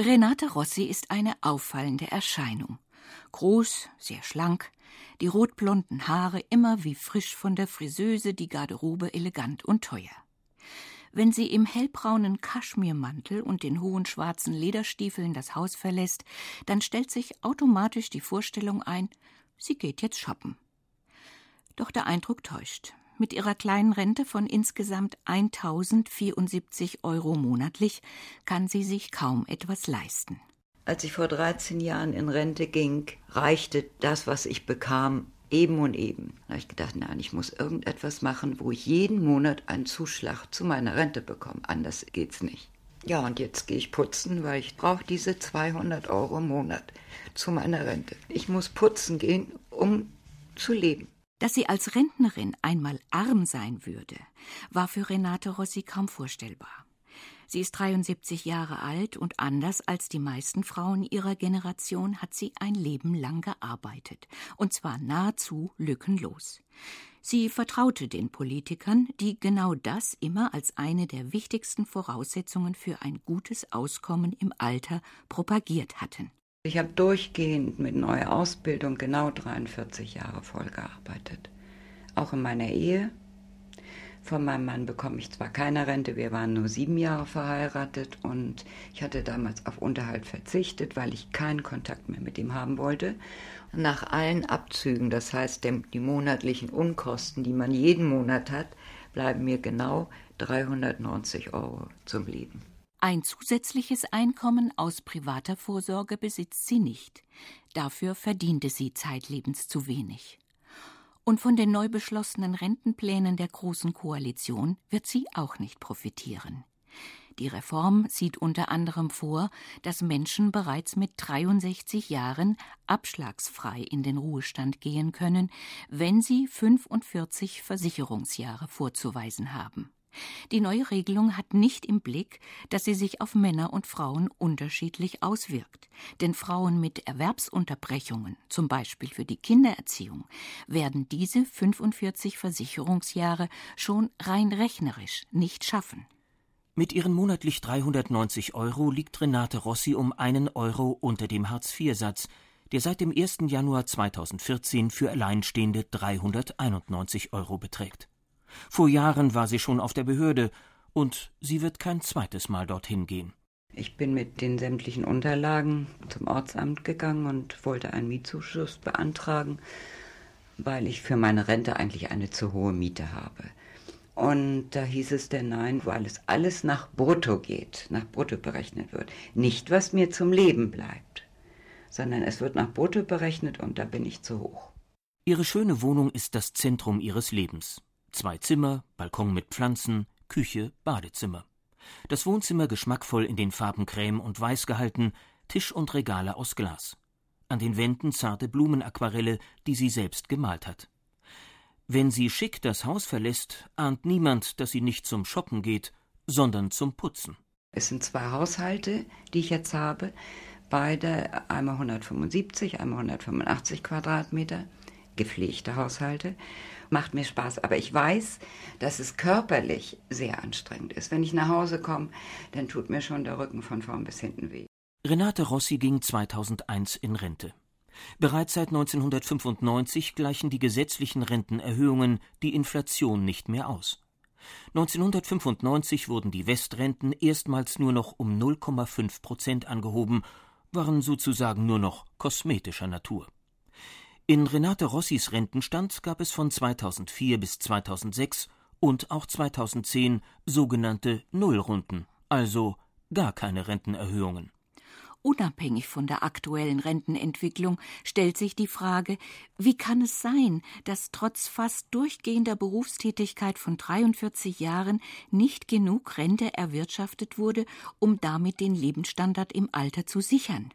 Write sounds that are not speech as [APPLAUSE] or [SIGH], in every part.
Renate Rossi ist eine auffallende Erscheinung. Groß, sehr schlank, die rotblonden Haare immer wie frisch von der Friseuse, die Garderobe elegant und teuer. Wenn sie im hellbraunen Kaschmirmantel und den hohen schwarzen Lederstiefeln das Haus verlässt, dann stellt sich automatisch die Vorstellung ein, sie geht jetzt shoppen. Doch der Eindruck täuscht. Mit ihrer kleinen Rente von insgesamt 1074 Euro monatlich kann sie sich kaum etwas leisten. Als ich vor 13 Jahren in Rente ging, reichte das, was ich bekam, eben und eben. Da habe ich gedacht, nein, ich muss irgendetwas machen, wo ich jeden Monat einen Zuschlag zu meiner Rente bekomme. Anders geht's nicht. Ja, und jetzt gehe ich putzen, weil ich brauche diese 200 Euro im Monat zu meiner Rente. Ich muss putzen gehen, um zu leben. Dass sie als Rentnerin einmal arm sein würde, war für Renate Rossi kaum vorstellbar. Sie ist 73 Jahre alt und anders als die meisten Frauen ihrer Generation hat sie ein Leben lang gearbeitet, und zwar nahezu lückenlos. Sie vertraute den Politikern, die genau das immer als eine der wichtigsten Voraussetzungen für ein gutes Auskommen im Alter propagiert hatten. Ich habe durchgehend mit neuer Ausbildung genau 43 Jahre voll gearbeitet. Auch in meiner Ehe. Von meinem Mann bekomme ich zwar keine Rente, wir waren nur sieben Jahre verheiratet und ich hatte damals auf Unterhalt verzichtet, weil ich keinen Kontakt mehr mit ihm haben wollte. Nach allen Abzügen, das heißt die monatlichen Unkosten, die man jeden Monat hat, bleiben mir genau 390 Euro zum Leben. Ein zusätzliches Einkommen aus privater Vorsorge besitzt sie nicht. Dafür verdiente sie zeitlebens zu wenig. Und von den neu beschlossenen Rentenplänen der Großen Koalition wird sie auch nicht profitieren. Die Reform sieht unter anderem vor, dass Menschen bereits mit 63 Jahren abschlagsfrei in den Ruhestand gehen können, wenn sie 45 Versicherungsjahre vorzuweisen haben. Die neue Regelung hat nicht im Blick, dass sie sich auf Männer und Frauen unterschiedlich auswirkt. Denn Frauen mit Erwerbsunterbrechungen, zum Beispiel für die Kindererziehung, werden diese 45 Versicherungsjahre schon rein rechnerisch nicht schaffen. Mit ihren monatlich 390 Euro liegt Renate Rossi um einen Euro unter dem Hartz-IV-Satz, der seit dem 1. Januar 2014 für Alleinstehende 391 Euro beträgt. Vor Jahren war sie schon auf der Behörde und sie wird kein zweites Mal dorthin gehen. Ich bin mit den sämtlichen Unterlagen zum Ortsamt gegangen und wollte einen Mietzuschuss beantragen, weil ich für meine Rente eigentlich eine zu hohe Miete habe. Und da hieß es denn nein, weil es alles nach Brutto geht, nach Brutto berechnet wird. Nicht, was mir zum Leben bleibt, sondern es wird nach Brutto berechnet und da bin ich zu hoch. Ihre schöne Wohnung ist das Zentrum ihres Lebens. Zwei Zimmer, Balkon mit Pflanzen, Küche, Badezimmer. Das Wohnzimmer geschmackvoll in den Farben Creme und Weiß gehalten, Tisch und Regale aus Glas. An den Wänden zarte Blumenaquarelle, die sie selbst gemalt hat. Wenn sie schick das Haus verlässt, ahnt niemand, dass sie nicht zum Shoppen geht, sondern zum Putzen. Es sind zwei Haushalte, die ich jetzt habe. Beide einmal 175, einmal 185 Quadratmeter, gepflegte Haushalte macht mir Spaß. Aber ich weiß, dass es körperlich sehr anstrengend ist. Wenn ich nach Hause komme, dann tut mir schon der Rücken von vorn bis hinten weh. Renate Rossi ging 2001 in Rente. Bereits seit 1995 gleichen die gesetzlichen Rentenerhöhungen die Inflation nicht mehr aus. 1995 wurden die Westrenten erstmals nur noch um 0,5 Prozent angehoben, waren sozusagen nur noch kosmetischer Natur. In Renate Rossis Rentenstand gab es von 2004 bis 2006 und auch 2010 sogenannte Nullrunden, also gar keine Rentenerhöhungen. Unabhängig von der aktuellen Rentenentwicklung stellt sich die Frage, wie kann es sein, dass trotz fast durchgehender Berufstätigkeit von 43 Jahren nicht genug Rente erwirtschaftet wurde, um damit den Lebensstandard im Alter zu sichern?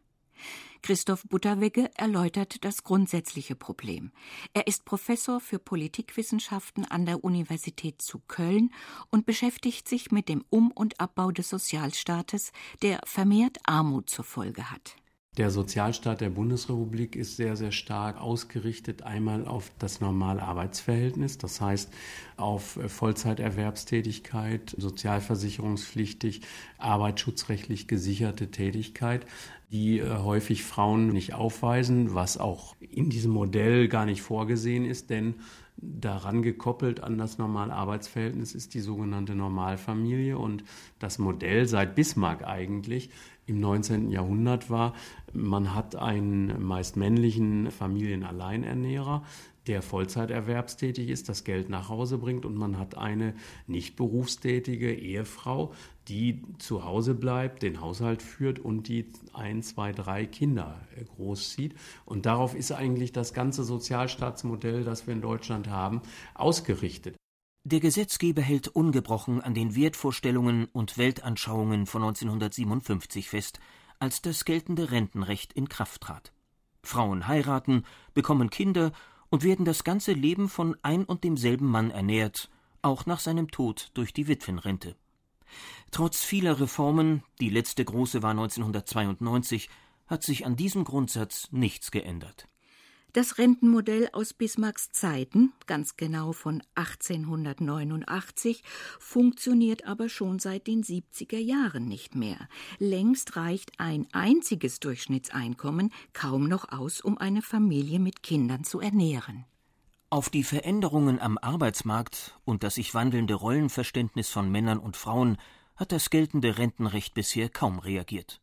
Christoph Butterwegge erläutert das grundsätzliche Problem. Er ist Professor für Politikwissenschaften an der Universität zu Köln und beschäftigt sich mit dem Um- und Abbau des Sozialstaates, der vermehrt Armut zur Folge hat. Der Sozialstaat der Bundesrepublik ist sehr, sehr stark ausgerichtet einmal auf das normale Arbeitsverhältnis, das heißt auf Vollzeiterwerbstätigkeit, sozialversicherungspflichtig, arbeitsschutzrechtlich gesicherte Tätigkeit, die äh, häufig Frauen nicht aufweisen, was auch in diesem Modell gar nicht vorgesehen ist, denn daran gekoppelt an das normale Arbeitsverhältnis ist die sogenannte Normalfamilie und das Modell seit Bismarck eigentlich im 19. Jahrhundert war, man hat einen meist männlichen Familienalleinernährer, der Vollzeiterwerbstätig ist, das Geld nach Hause bringt und man hat eine nicht berufstätige Ehefrau, die zu Hause bleibt, den Haushalt führt und die ein, zwei, drei Kinder großzieht. Und darauf ist eigentlich das ganze Sozialstaatsmodell, das wir in Deutschland haben, ausgerichtet. Der Gesetzgeber hält ungebrochen an den Wertvorstellungen und Weltanschauungen von 1957 fest, als das geltende Rentenrecht in Kraft trat. Frauen heiraten, bekommen Kinder und werden das ganze Leben von ein und demselben Mann ernährt, auch nach seinem Tod durch die Witwenrente. Trotz vieler Reformen, die letzte große war 1992, hat sich an diesem Grundsatz nichts geändert. Das Rentenmodell aus Bismarcks Zeiten, ganz genau von 1889, funktioniert aber schon seit den 70er Jahren nicht mehr. Längst reicht ein einziges Durchschnittseinkommen kaum noch aus, um eine Familie mit Kindern zu ernähren. Auf die Veränderungen am Arbeitsmarkt und das sich wandelnde Rollenverständnis von Männern und Frauen hat das geltende Rentenrecht bisher kaum reagiert.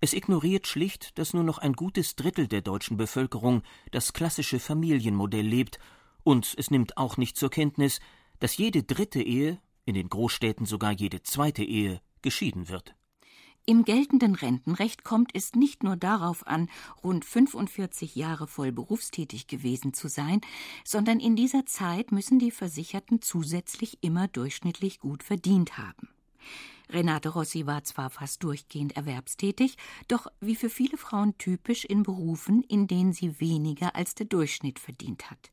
Es ignoriert schlicht, dass nur noch ein gutes Drittel der deutschen Bevölkerung das klassische Familienmodell lebt, und es nimmt auch nicht zur Kenntnis, dass jede dritte Ehe, in den Großstädten sogar jede zweite Ehe, geschieden wird. Im geltenden Rentenrecht kommt es nicht nur darauf an, rund 45 Jahre voll berufstätig gewesen zu sein, sondern in dieser Zeit müssen die Versicherten zusätzlich immer durchschnittlich gut verdient haben. Renate Rossi war zwar fast durchgehend erwerbstätig, doch wie für viele Frauen typisch in Berufen, in denen sie weniger als der Durchschnitt verdient hat.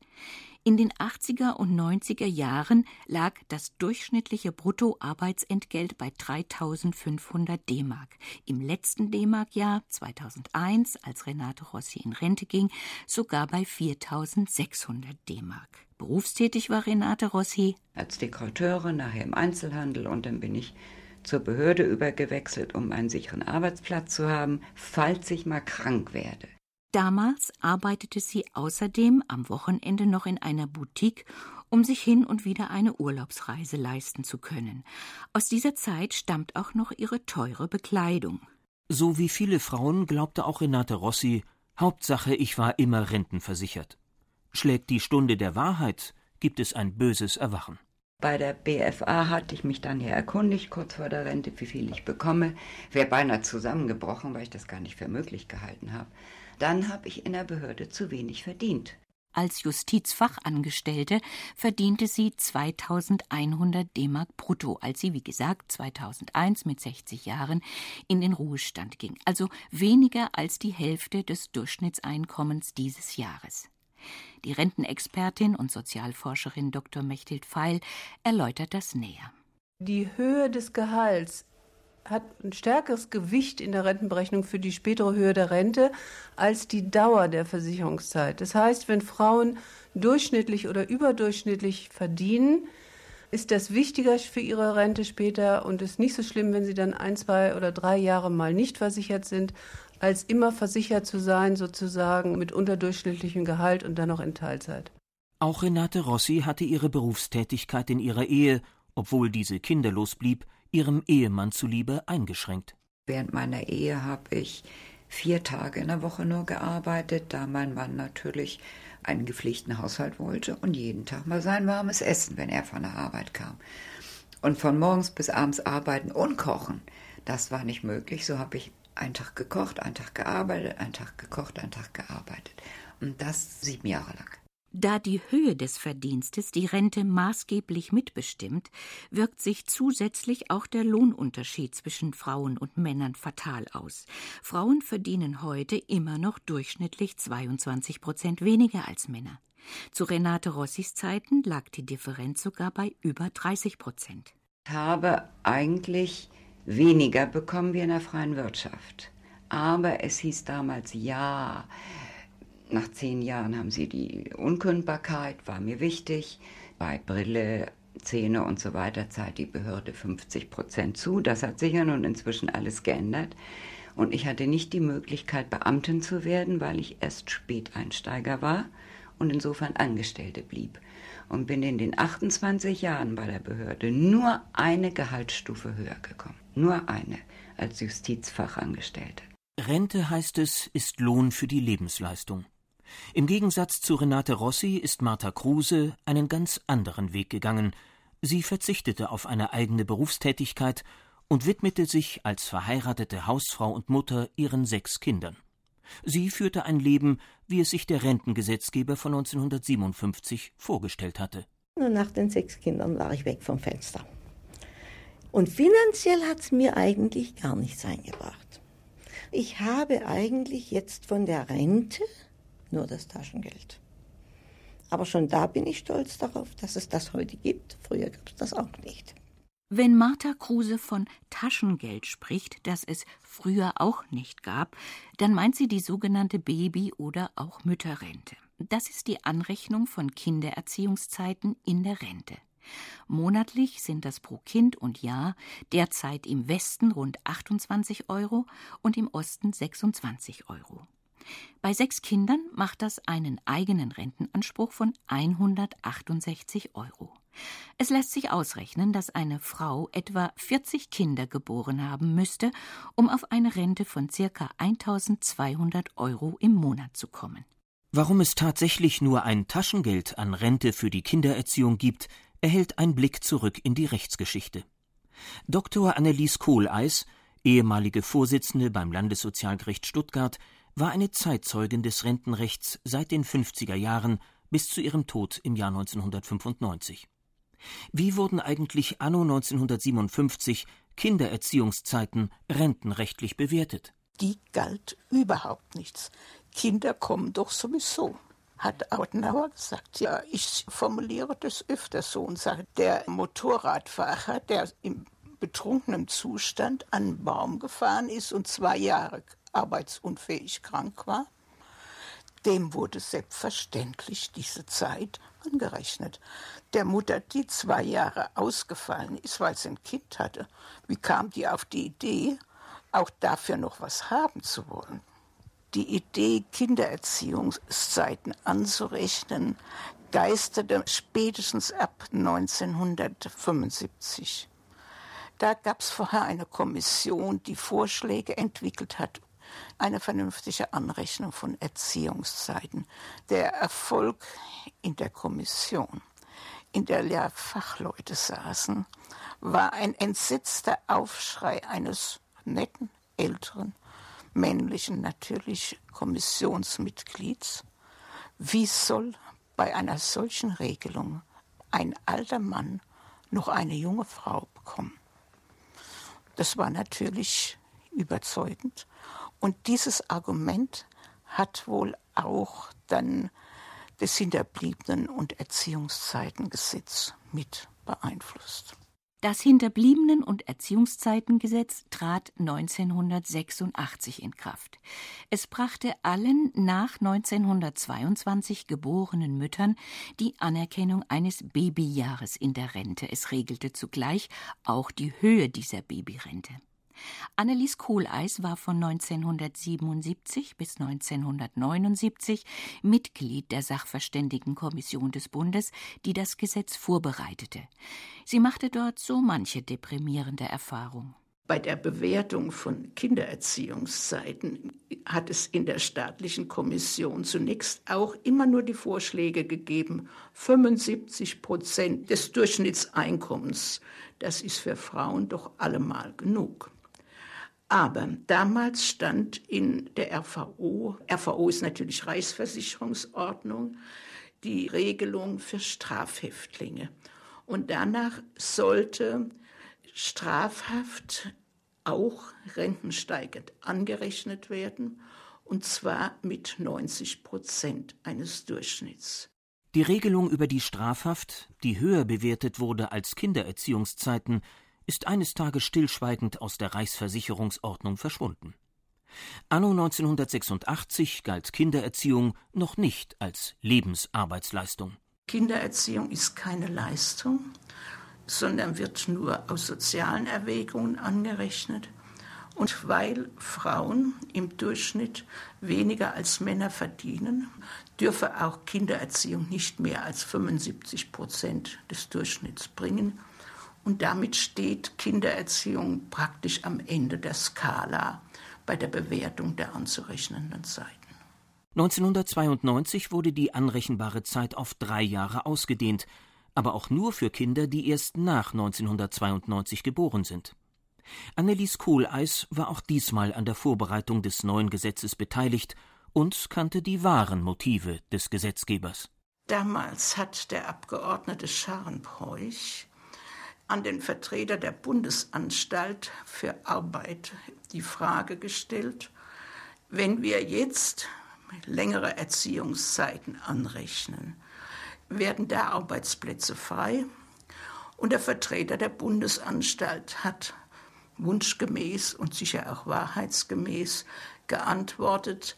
In den 80er und 90er Jahren lag das durchschnittliche Bruttoarbeitsentgelt bei 3500 D-Mark. Im letzten D-Mark-Jahr 2001, als Renate Rossi in Rente ging, sogar bei 4600 D-Mark. Berufstätig war Renate Rossi als Dekorateurin, nachher im Einzelhandel und dann bin ich zur Behörde übergewechselt, um einen sicheren Arbeitsplatz zu haben, falls ich mal krank werde. Damals arbeitete sie außerdem am Wochenende noch in einer Boutique, um sich hin und wieder eine Urlaubsreise leisten zu können. Aus dieser Zeit stammt auch noch ihre teure Bekleidung. So wie viele Frauen glaubte auch Renate Rossi, Hauptsache ich war immer rentenversichert. Schlägt die Stunde der Wahrheit, gibt es ein böses Erwachen. Bei der BFA hatte ich mich dann ja erkundigt, kurz vor der Rente, wie viel ich bekomme. Wäre beinahe zusammengebrochen, weil ich das gar nicht für möglich gehalten habe. Dann habe ich in der Behörde zu wenig verdient. Als Justizfachangestellte verdiente sie 2100 D-Mark brutto, als sie, wie gesagt, 2001 mit 60 Jahren in den Ruhestand ging. Also weniger als die Hälfte des Durchschnittseinkommens dieses Jahres. Die Rentenexpertin und Sozialforscherin Dr. Mechthild Pfeil erläutert das näher. Die Höhe des Gehalts hat ein stärkeres Gewicht in der Rentenberechnung für die spätere Höhe der Rente als die Dauer der Versicherungszeit. Das heißt, wenn Frauen durchschnittlich oder überdurchschnittlich verdienen, ist das wichtiger für ihre Rente später und ist nicht so schlimm, wenn sie dann ein, zwei oder drei Jahre mal nicht versichert sind, als immer versichert zu sein, sozusagen mit unterdurchschnittlichem Gehalt und dann noch in Teilzeit. Auch Renate Rossi hatte ihre Berufstätigkeit in ihrer Ehe, obwohl diese kinderlos blieb, ihrem Ehemann zuliebe eingeschränkt. Während meiner Ehe habe ich vier Tage in der Woche nur gearbeitet, da mein Mann natürlich einen gepflegten Haushalt wollte und jeden Tag mal sein warmes Essen, wenn er von der Arbeit kam. Und von morgens bis abends arbeiten und kochen, das war nicht möglich. So habe ich einen Tag gekocht, einen Tag gearbeitet, einen Tag gekocht, einen Tag gearbeitet. Und das sieben Jahre lang. Da die Höhe des Verdienstes die Rente maßgeblich mitbestimmt, wirkt sich zusätzlich auch der Lohnunterschied zwischen Frauen und Männern fatal aus. Frauen verdienen heute immer noch durchschnittlich 22 Prozent weniger als Männer. Zu Renate Rossis Zeiten lag die Differenz sogar bei über 30 Prozent. Ich habe eigentlich weniger bekommen wie in der freien Wirtschaft. Aber es hieß damals, ja, nach zehn Jahren haben sie die Unkündbarkeit, war mir wichtig. Bei Brille, Zähne und so weiter zahlt die Behörde 50 Prozent zu. Das hat sich ja nun inzwischen alles geändert. Und ich hatte nicht die Möglichkeit, Beamtin zu werden, weil ich erst Späteinsteiger war und insofern Angestellte blieb. Und bin in den 28 Jahren bei der Behörde nur eine Gehaltsstufe höher gekommen. Nur eine als Justizfachangestellte. Rente heißt es, ist Lohn für die Lebensleistung. Im Gegensatz zu Renate Rossi ist Martha Kruse einen ganz anderen Weg gegangen. Sie verzichtete auf eine eigene Berufstätigkeit und widmete sich als verheiratete Hausfrau und Mutter ihren sechs Kindern. Sie führte ein Leben, wie es sich der Rentengesetzgeber von 1957 vorgestellt hatte. Und nach den sechs Kindern war ich weg vom Fenster. Und finanziell hat es mir eigentlich gar nichts eingebracht. Ich habe eigentlich jetzt von der Rente nur das Taschengeld. Aber schon da bin ich stolz darauf, dass es das heute gibt. Früher gab es das auch nicht. Wenn Martha Kruse von Taschengeld spricht, das es früher auch nicht gab, dann meint sie die sogenannte Baby- oder auch Mütterrente. Das ist die Anrechnung von Kindererziehungszeiten in der Rente. Monatlich sind das pro Kind und Jahr derzeit im Westen rund 28 Euro und im Osten 26 Euro. Bei sechs Kindern macht das einen eigenen Rentenanspruch von 168 Euro. Es lässt sich ausrechnen, dass eine Frau etwa 40 Kinder geboren haben müsste, um auf eine Rente von ca. 1200 Euro im Monat zu kommen. Warum es tatsächlich nur ein Taschengeld an Rente für die Kindererziehung gibt, erhält ein Blick zurück in die Rechtsgeschichte. Dr. Annelies Kohleis, ehemalige Vorsitzende beim Landessozialgericht Stuttgart, war eine Zeitzeugin des Rentenrechts seit den 50er Jahren bis zu ihrem Tod im Jahr 1995. Wie wurden eigentlich anno 1957 Kindererziehungszeiten rentenrechtlich bewertet? Die galt überhaupt nichts. Kinder kommen doch sowieso hat Autenauer gesagt, ja, ich formuliere das öfter so und sage, der Motorradfahrer, der im betrunkenen Zustand an einen Baum gefahren ist und zwei Jahre arbeitsunfähig krank war, dem wurde selbstverständlich diese Zeit angerechnet. Der Mutter, die zwei Jahre ausgefallen ist, weil sie ein Kind hatte, wie kam die auf die Idee, auch dafür noch was haben zu wollen? Die Idee, Kindererziehungszeiten anzurechnen, geisterte spätestens ab 1975. Da gab es vorher eine Kommission, die Vorschläge entwickelt hat, eine vernünftige Anrechnung von Erziehungszeiten. Der Erfolg in der Kommission, in der Fachleute saßen, war ein entsetzter Aufschrei eines netten, älteren, männlichen natürlich Kommissionsmitglieds. Wie soll bei einer solchen Regelung ein alter Mann noch eine junge Frau bekommen? Das war natürlich überzeugend. Und dieses Argument hat wohl auch dann das Hinterbliebenen- und Erziehungszeitengesetz mit beeinflusst. Das Hinterbliebenen- und Erziehungszeitengesetz trat 1986 in Kraft. Es brachte allen nach 1922 geborenen Müttern die Anerkennung eines Babyjahres in der Rente. Es regelte zugleich auch die Höhe dieser Babyrente. Annelies Kohleis war von 1977 bis 1979 Mitglied der Sachverständigenkommission des Bundes, die das Gesetz vorbereitete. Sie machte dort so manche deprimierende Erfahrung. Bei der Bewertung von Kindererziehungszeiten hat es in der staatlichen Kommission zunächst auch immer nur die Vorschläge gegeben, 75 Prozent des Durchschnittseinkommens. Das ist für Frauen doch allemal genug. Aber damals stand in der RVO, RVO ist natürlich Reichsversicherungsordnung, die Regelung für Strafhäftlinge. Und danach sollte Strafhaft auch rentensteigend angerechnet werden, und zwar mit 90 Prozent eines Durchschnitts. Die Regelung über die Strafhaft, die höher bewertet wurde als Kindererziehungszeiten, ist eines Tages stillschweigend aus der Reichsversicherungsordnung verschwunden. Anno 1986 galt Kindererziehung noch nicht als Lebensarbeitsleistung. Kindererziehung ist keine Leistung, sondern wird nur aus sozialen Erwägungen angerechnet. Und weil Frauen im Durchschnitt weniger als Männer verdienen, dürfe auch Kindererziehung nicht mehr als 75 Prozent des Durchschnitts bringen. Und damit steht Kindererziehung praktisch am Ende der Skala bei der Bewertung der anzurechnenden Zeiten. 1992 wurde die anrechenbare Zeit auf drei Jahre ausgedehnt, aber auch nur für Kinder, die erst nach 1992 geboren sind. Annelies Kohleis war auch diesmal an der Vorbereitung des neuen Gesetzes beteiligt und kannte die wahren Motive des Gesetzgebers. Damals hat der Abgeordnete Scharenbräuch an den Vertreter der Bundesanstalt für Arbeit die Frage gestellt, wenn wir jetzt längere Erziehungszeiten anrechnen, werden da Arbeitsplätze frei? Und der Vertreter der Bundesanstalt hat wunschgemäß und sicher auch wahrheitsgemäß geantwortet,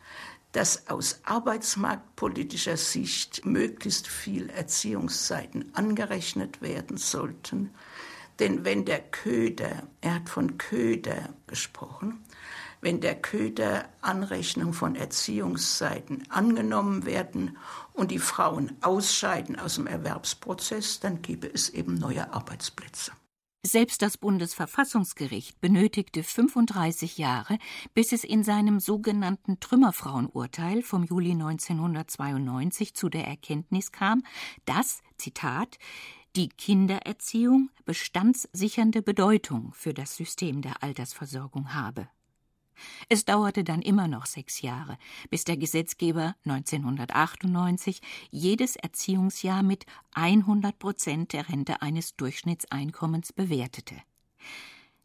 dass aus arbeitsmarktpolitischer Sicht möglichst viel Erziehungszeiten angerechnet werden sollten. Denn wenn der Köder, er hat von Köder gesprochen, wenn der Köder Anrechnung von Erziehungszeiten angenommen werden und die Frauen ausscheiden aus dem Erwerbsprozess, dann gäbe es eben neue Arbeitsplätze. Selbst das Bundesverfassungsgericht benötigte 35 Jahre, bis es in seinem sogenannten Trümmerfrauenurteil vom Juli 1992 zu der Erkenntnis kam, dass, Zitat, die Kindererziehung bestandssichernde Bedeutung für das System der Altersversorgung habe. Es dauerte dann immer noch sechs Jahre, bis der Gesetzgeber 1998 jedes Erziehungsjahr mit 100 Prozent der Rente eines Durchschnittseinkommens bewertete.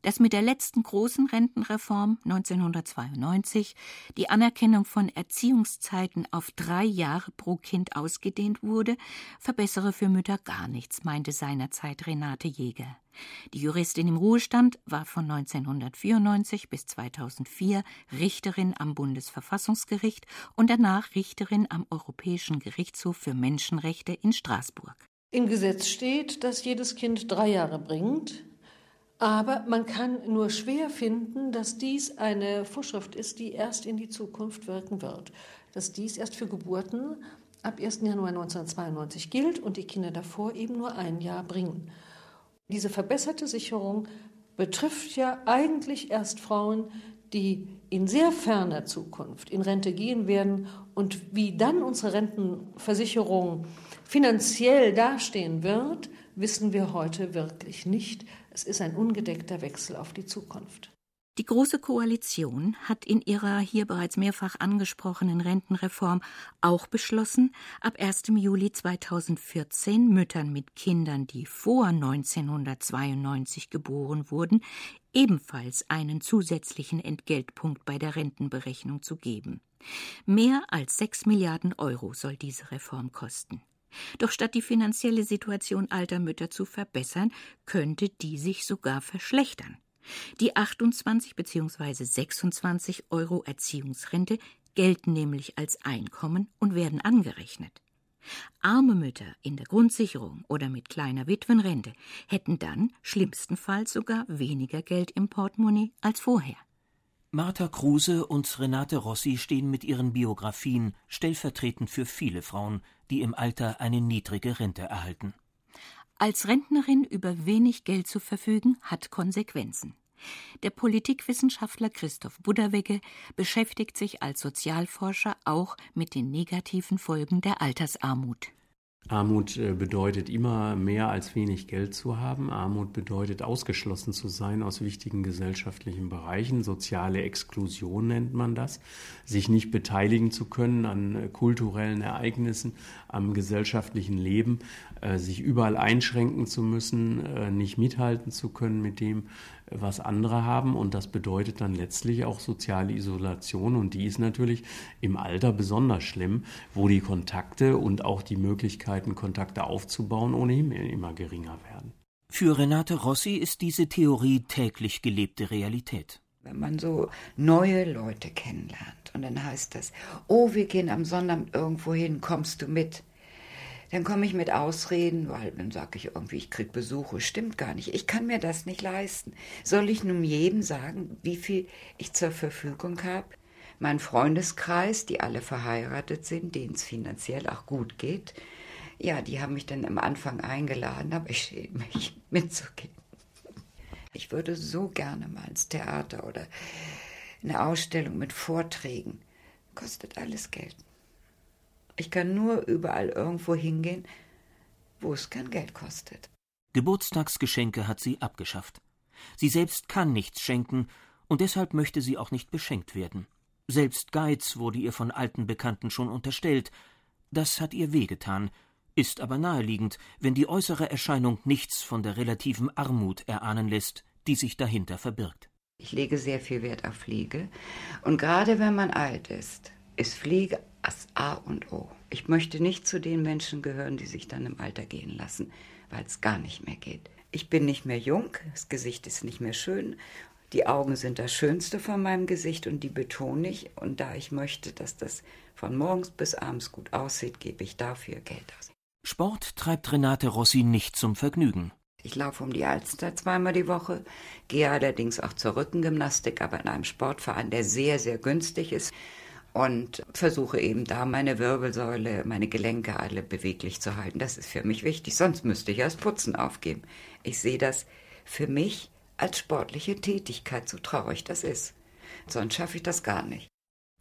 Dass mit der letzten großen Rentenreform 1992 die Anerkennung von Erziehungszeiten auf drei Jahre pro Kind ausgedehnt wurde, verbessere für Mütter gar nichts, meinte seinerzeit Renate Jäger. Die Juristin im Ruhestand war von 1994 bis 2004 Richterin am Bundesverfassungsgericht und danach Richterin am Europäischen Gerichtshof für Menschenrechte in Straßburg. Im Gesetz steht, dass jedes Kind drei Jahre bringt, aber man kann nur schwer finden, dass dies eine Vorschrift ist, die erst in die Zukunft wirken wird. Dass dies erst für Geburten ab 1. Januar 1992 gilt und die Kinder davor eben nur ein Jahr bringen. Diese verbesserte Sicherung betrifft ja eigentlich erst Frauen, die in sehr ferner Zukunft in Rente gehen werden und wie dann unsere Rentenversicherung finanziell dastehen wird, wissen wir heute wirklich nicht. Es ist ein ungedeckter Wechsel auf die Zukunft. Die Große Koalition hat in ihrer hier bereits mehrfach angesprochenen Rentenreform auch beschlossen, ab 1. Juli 2014 Müttern mit Kindern, die vor 1992 geboren wurden, ebenfalls einen zusätzlichen Entgeltpunkt bei der Rentenberechnung zu geben. Mehr als sechs Milliarden Euro soll diese Reform kosten. Doch statt die finanzielle Situation alter Mütter zu verbessern, könnte die sich sogar verschlechtern. Die 28 bzw. 26 Euro Erziehungsrente gelten nämlich als Einkommen und werden angerechnet. Arme Mütter in der Grundsicherung oder mit kleiner Witwenrente hätten dann schlimmstenfalls sogar weniger Geld im Portemonnaie als vorher. Martha Kruse und Renate Rossi stehen mit ihren Biografien stellvertretend für viele Frauen, die im Alter eine niedrige Rente erhalten. Als Rentnerin über wenig Geld zu verfügen, hat Konsequenzen. Der Politikwissenschaftler Christoph Budderwegge beschäftigt sich als Sozialforscher auch mit den negativen Folgen der Altersarmut. Armut äh, bedeutet immer mehr als wenig Geld zu haben. Armut bedeutet ausgeschlossen zu sein aus wichtigen gesellschaftlichen Bereichen. Soziale Exklusion nennt man das. Sich nicht beteiligen zu können an äh, kulturellen Ereignissen, am gesellschaftlichen Leben, äh, sich überall einschränken zu müssen, nicht mithalten zu können mit dem, was andere haben. Und das bedeutet dann letztlich auch soziale Isolation. Und die ist natürlich im Alter besonders schlimm, wo die Kontakte und auch die Möglichkeiten, Kontakte aufzubauen, ohnehin immer geringer werden. Für Renate Rossi ist diese Theorie täglich gelebte Realität. Wenn man so neue Leute kennenlernt und dann heißt das, oh, wir gehen am Sonnabend irgendwo hin, kommst du mit? Dann komme ich mit Ausreden, weil dann sage ich irgendwie, ich krieg Besuche. Stimmt gar nicht. Ich kann mir das nicht leisten. Soll ich nun jedem sagen, wie viel ich zur Verfügung habe? Mein Freundeskreis, die alle verheiratet sind, denen es finanziell auch gut geht, ja, die haben mich dann am Anfang eingeladen, aber ich schäme mich [LAUGHS] mitzugehen. Ich würde so gerne mal ins Theater oder eine Ausstellung mit Vorträgen. Kostet alles Geld. Ich kann nur überall irgendwo hingehen, wo es kein Geld kostet. Geburtstagsgeschenke hat sie abgeschafft. Sie selbst kann nichts schenken, und deshalb möchte sie auch nicht beschenkt werden. Selbst Geiz wurde ihr von alten Bekannten schon unterstellt. Das hat ihr wehgetan, ist aber naheliegend, wenn die äußere Erscheinung nichts von der relativen Armut erahnen lässt, die sich dahinter verbirgt. Ich lege sehr viel Wert auf Pflege. Und gerade wenn man alt ist, ist Pflege das A und O. Ich möchte nicht zu den Menschen gehören, die sich dann im Alter gehen lassen, weil es gar nicht mehr geht. Ich bin nicht mehr jung, das Gesicht ist nicht mehr schön, die Augen sind das Schönste von meinem Gesicht und die betone ich. Und da ich möchte, dass das von morgens bis abends gut aussieht, gebe ich dafür Geld aus. Sport treibt Renate Rossi nicht zum Vergnügen. Ich laufe um die Alster zweimal die Woche, gehe allerdings auch zur Rückengymnastik, aber in einem Sportverein, der sehr, sehr günstig ist und versuche eben da meine Wirbelsäule, meine Gelenke alle beweglich zu halten. Das ist für mich wichtig, sonst müsste ich erst Putzen aufgeben. Ich sehe das für mich als sportliche Tätigkeit, so traurig das ist. Sonst schaffe ich das gar nicht.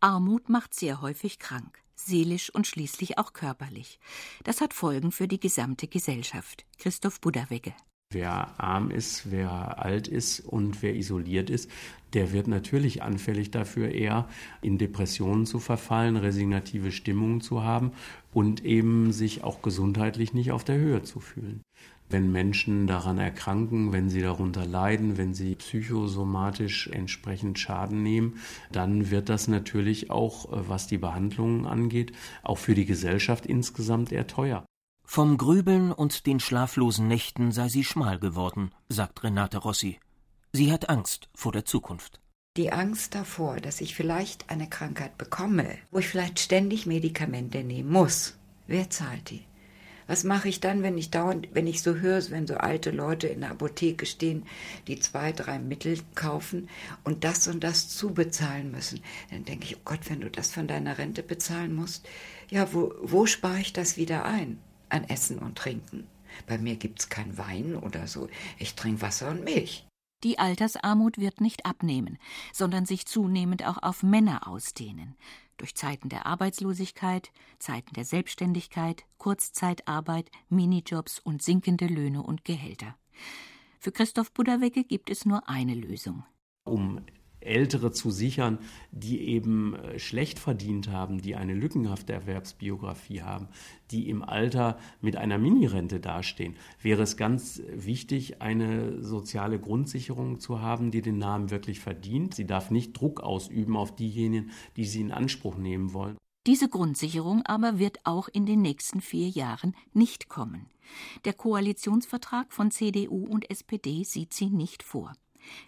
Armut macht sehr häufig krank seelisch und schließlich auch körperlich. Das hat Folgen für die gesamte Gesellschaft. Christoph Budawegge. Wer arm ist, wer alt ist und wer isoliert ist, der wird natürlich anfällig dafür, eher in Depressionen zu verfallen, resignative Stimmungen zu haben und eben sich auch gesundheitlich nicht auf der Höhe zu fühlen. Wenn Menschen daran erkranken, wenn sie darunter leiden, wenn sie psychosomatisch entsprechend Schaden nehmen, dann wird das natürlich auch, äh, was die Behandlungen angeht, auch für die Gesellschaft insgesamt eher teuer. Vom Grübeln und den schlaflosen Nächten sei sie schmal geworden, sagt Renate Rossi. Sie hat Angst vor der Zukunft. Die Angst davor, dass ich vielleicht eine Krankheit bekomme, wo ich vielleicht ständig Medikamente nehmen muss. Wer zahlt die? Was mache ich dann, wenn ich dauernd, wenn ich so höre, wenn so alte Leute in der Apotheke stehen, die zwei, drei Mittel kaufen und das und das zubezahlen müssen? Dann denke ich, oh Gott, wenn du das von deiner Rente bezahlen musst, ja, wo, wo spare ich das wieder ein? An Essen und Trinken. Bei mir gibt's kein Wein oder so. Ich trinke Wasser und Milch. Die Altersarmut wird nicht abnehmen, sondern sich zunehmend auch auf Männer ausdehnen durch Zeiten der Arbeitslosigkeit, Zeiten der Selbstständigkeit, Kurzzeitarbeit, Minijobs und sinkende Löhne und Gehälter. Für Christoph Budawecke gibt es nur eine Lösung. Um Ältere zu sichern, die eben äh, schlecht verdient haben, die eine lückenhafte Erwerbsbiografie haben, die im Alter mit einer Minirente dastehen, wäre es ganz wichtig, eine soziale Grundsicherung zu haben, die den Namen wirklich verdient. Sie darf nicht Druck ausüben auf diejenigen, die sie in Anspruch nehmen wollen. Diese Grundsicherung aber wird auch in den nächsten vier Jahren nicht kommen. Der Koalitionsvertrag von CDU und SPD sieht sie nicht vor.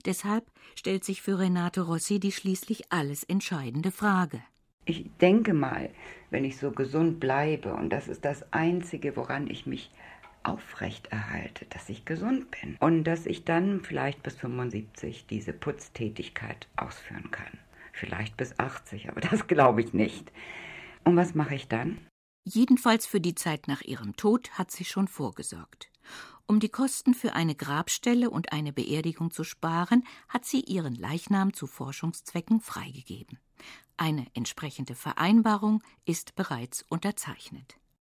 Deshalb stellt sich für Renate Rossi die schließlich alles entscheidende Frage. Ich denke mal, wenn ich so gesund bleibe, und das ist das Einzige, woran ich mich aufrecht erhalte, dass ich gesund bin und dass ich dann vielleicht bis 75 diese Putztätigkeit ausführen kann. Vielleicht bis 80, aber [LAUGHS] das glaube ich nicht. Und was mache ich dann? Jedenfalls für die Zeit nach ihrem Tod hat sie schon vorgesorgt. Um die Kosten für eine Grabstelle und eine Beerdigung zu sparen, hat sie ihren Leichnam zu Forschungszwecken freigegeben. Eine entsprechende Vereinbarung ist bereits unterzeichnet.